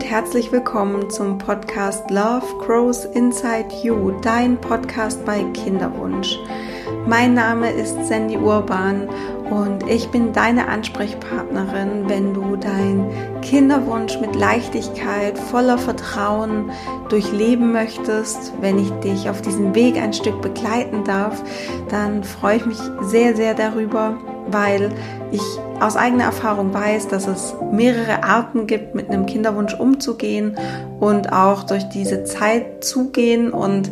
und herzlich willkommen zum Podcast Love Grows Inside You, dein Podcast bei Kinderwunsch. Mein Name ist Sandy Urban und ich bin deine Ansprechpartnerin, wenn du deinen Kinderwunsch mit Leichtigkeit, voller Vertrauen durchleben möchtest. Wenn ich dich auf diesem Weg ein Stück begleiten darf, dann freue ich mich sehr, sehr darüber, weil ich aus eigener Erfahrung weiß, dass es mehrere Arten gibt, mit einem Kinderwunsch umzugehen und auch durch diese Zeit zugehen. Und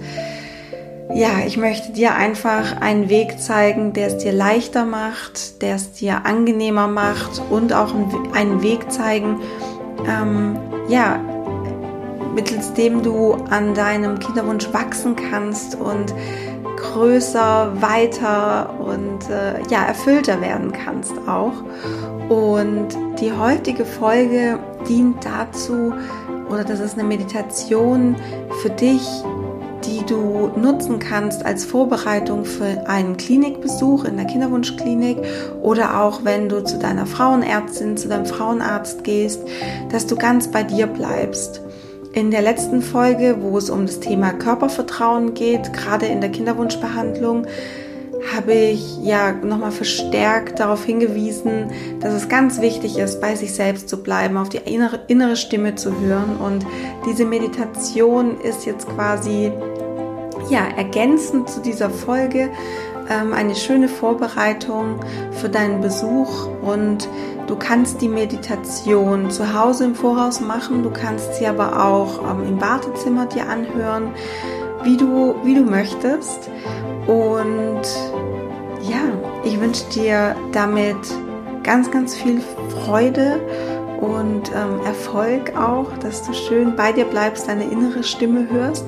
ja, ich möchte dir einfach einen Weg zeigen, der es dir leichter macht, der es dir angenehmer macht und auch einen Weg zeigen, ähm, ja, mittels dem du an deinem Kinderwunsch wachsen kannst und größer, weiter und äh, ja, erfüllter werden kannst auch. Und die heutige Folge dient dazu, oder das ist eine Meditation für dich, die du nutzen kannst als Vorbereitung für einen Klinikbesuch in der Kinderwunschklinik oder auch wenn du zu deiner Frauenärztin, zu deinem Frauenarzt gehst, dass du ganz bei dir bleibst. In der letzten Folge, wo es um das Thema Körpervertrauen geht, gerade in der Kinderwunschbehandlung, habe ich ja nochmal verstärkt darauf hingewiesen, dass es ganz wichtig ist, bei sich selbst zu bleiben, auf die innere, innere Stimme zu hören. Und diese Meditation ist jetzt quasi ja ergänzend zu dieser Folge ähm, eine schöne Vorbereitung für deinen Besuch und du kannst die Meditation zu Hause im Voraus machen, du kannst sie aber auch ähm, im Wartezimmer dir anhören, wie du, wie du möchtest. Und ja, ich wünsche dir damit ganz, ganz viel Freude und ähm, Erfolg auch, dass du schön bei dir bleibst, deine innere Stimme hörst.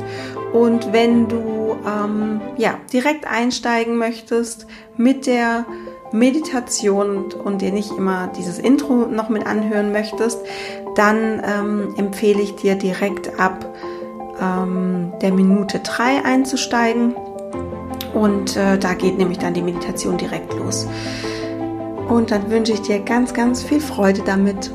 Und wenn du ähm, ja, direkt einsteigen möchtest mit der Meditation und, dir nicht immer dieses Intro noch mit anhören möchtest, dann ähm, empfehle ich dir direkt ab ähm, der Minute 3 einzusteigen. Und äh, da geht nämlich dann die Meditation direkt los. Und dann wünsche ich dir ganz, ganz viel Freude damit.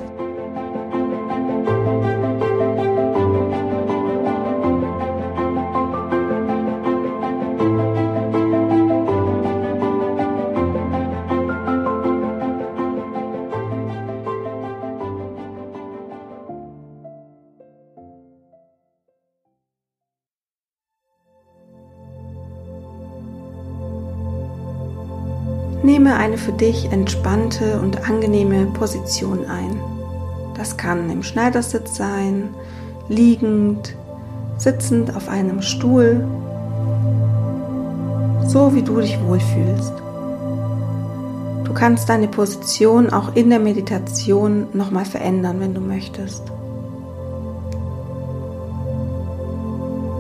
Nehme eine für dich entspannte und angenehme Position ein. Das kann im Schneidersitz sein, liegend, sitzend auf einem Stuhl, so wie du dich wohlfühlst. Du kannst deine Position auch in der Meditation nochmal verändern, wenn du möchtest.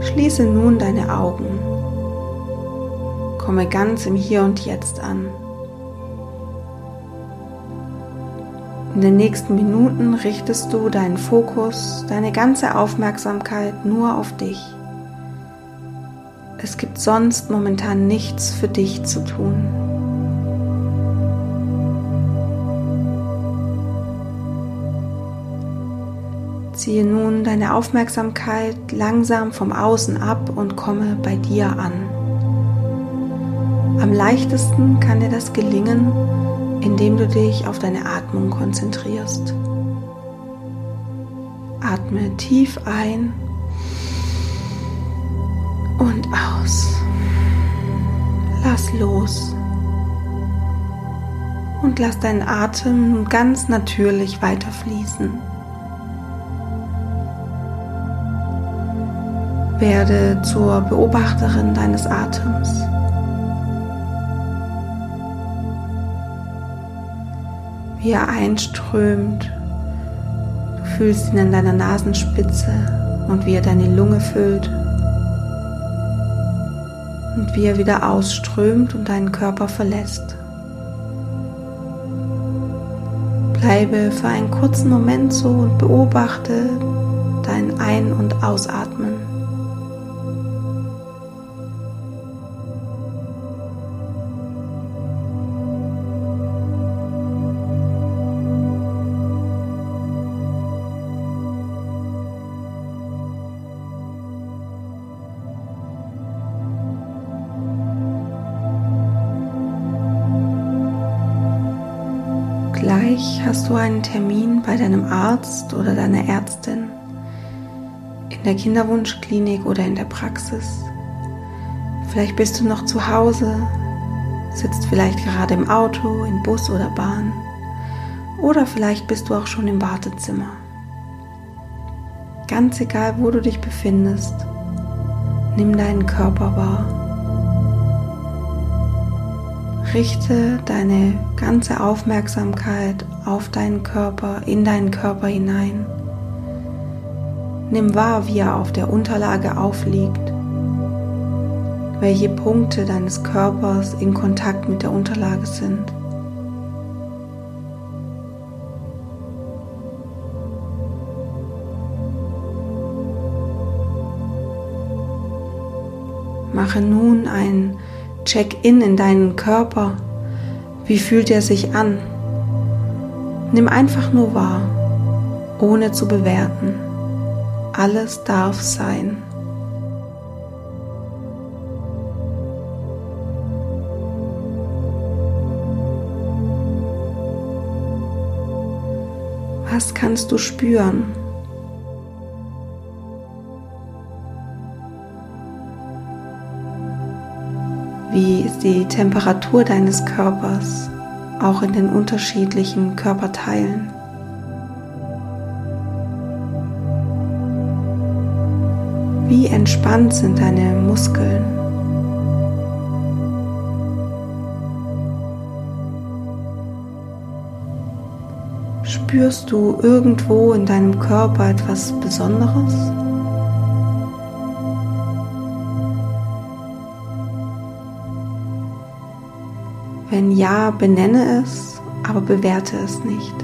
Schließe nun deine Augen. Komme ganz im Hier und Jetzt an. In den nächsten Minuten richtest du deinen Fokus, deine ganze Aufmerksamkeit nur auf dich. Es gibt sonst momentan nichts für dich zu tun. Ziehe nun deine Aufmerksamkeit langsam vom Außen ab und komme bei dir an. Am leichtesten kann dir das gelingen, indem du dich auf deine Atmung konzentrierst. Atme tief ein und aus. Lass los und lass deinen Atem ganz natürlich weiterfließen. Werde zur Beobachterin deines Atems. Wie er einströmt. Du fühlst ihn an deiner Nasenspitze und wie er deine Lunge füllt. Und wie er wieder ausströmt und deinen Körper verlässt. Bleibe für einen kurzen Moment so und beobachte dein Ein- und Ausatmen. Wahrscheinlich hast du einen Termin bei deinem Arzt oder deiner Ärztin, in der Kinderwunschklinik oder in der Praxis. Vielleicht bist du noch zu Hause, sitzt vielleicht gerade im Auto, in Bus oder Bahn oder vielleicht bist du auch schon im Wartezimmer. Ganz egal, wo du dich befindest, nimm deinen Körper wahr. Richte deine ganze Aufmerksamkeit auf deinen Körper, in deinen Körper hinein. Nimm wahr, wie er auf der Unterlage aufliegt, welche Punkte deines Körpers in Kontakt mit der Unterlage sind. Mache nun ein Check-in in deinen Körper. Wie fühlt er sich an? Nimm einfach nur wahr, ohne zu bewerten. Alles darf sein. Was kannst du spüren? Wie ist die Temperatur deines Körpers, auch in den unterschiedlichen Körperteilen? Wie entspannt sind deine Muskeln? Spürst du irgendwo in deinem Körper etwas Besonderes? Wenn ja, benenne es, aber bewerte es nicht.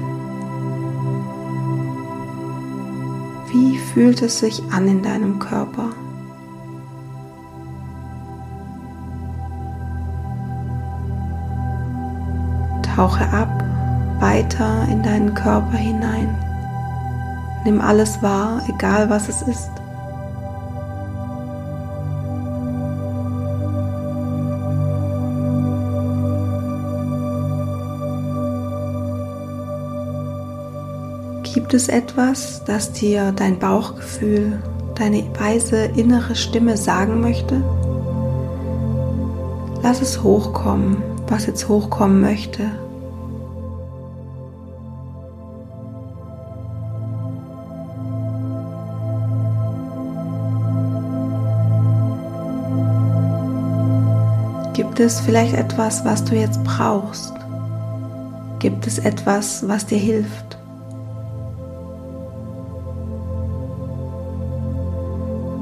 Wie fühlt es sich an in deinem Körper? Tauche ab, weiter in deinen Körper hinein. Nimm alles wahr, egal was es ist. Gibt es etwas, das dir dein Bauchgefühl, deine weise innere Stimme sagen möchte? Lass es hochkommen, was jetzt hochkommen möchte. Gibt es vielleicht etwas, was du jetzt brauchst? Gibt es etwas, was dir hilft?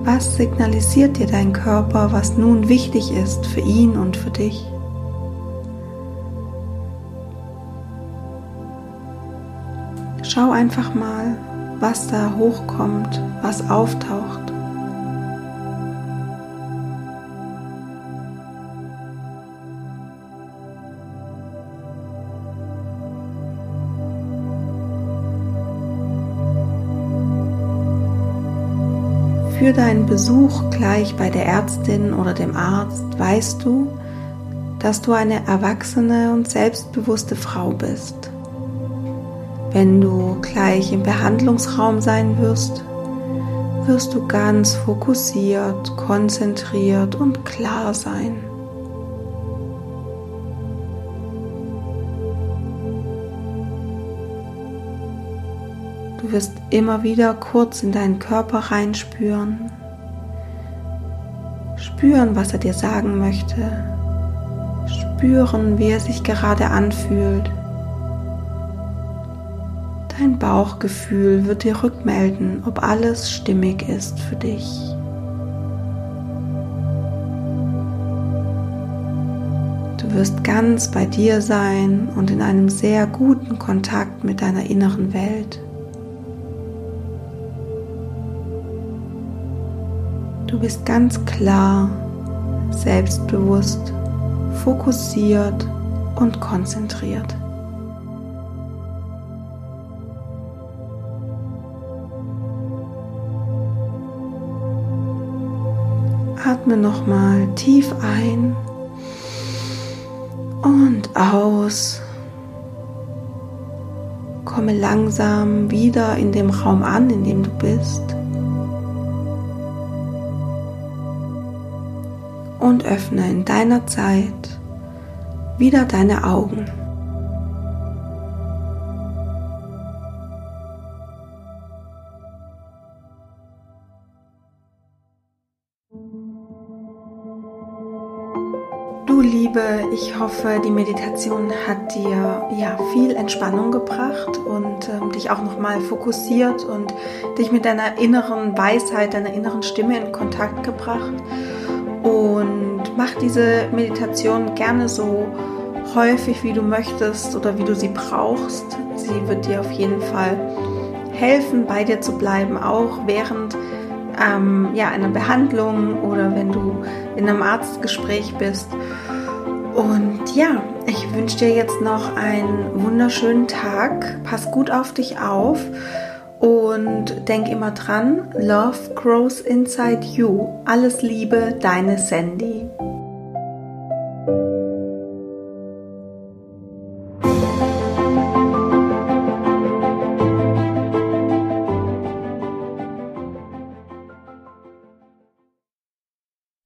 Was signalisiert dir dein Körper, was nun wichtig ist für ihn und für dich? Schau einfach mal, was da hochkommt, was auftaucht. Für deinen Besuch gleich bei der Ärztin oder dem Arzt weißt du, dass du eine erwachsene und selbstbewusste Frau bist. Wenn du gleich im Behandlungsraum sein wirst, wirst du ganz fokussiert, konzentriert und klar sein. Du wirst immer wieder kurz in deinen Körper reinspüren. Spüren, was er dir sagen möchte. Spüren, wie er sich gerade anfühlt. Dein Bauchgefühl wird dir rückmelden, ob alles stimmig ist für dich. Du wirst ganz bei dir sein und in einem sehr guten Kontakt mit deiner inneren Welt. Du bist ganz klar, selbstbewusst, fokussiert und konzentriert. Atme nochmal tief ein und aus. komme langsam wieder in dem Raum an, in dem du bist. Und öffne in deiner Zeit wieder deine Augen. Du Liebe, ich hoffe, die Meditation hat dir ja viel Entspannung gebracht und ähm, dich auch nochmal fokussiert und dich mit deiner inneren Weisheit, deiner inneren Stimme in Kontakt gebracht. Mach diese Meditation gerne so häufig, wie du möchtest oder wie du sie brauchst. Sie wird dir auf jeden Fall helfen, bei dir zu bleiben, auch während ähm, ja, einer Behandlung oder wenn du in einem Arztgespräch bist. Und ja, ich wünsche dir jetzt noch einen wunderschönen Tag. Pass gut auf dich auf und denk immer dran, Love grows inside you. Alles Liebe, deine Sandy.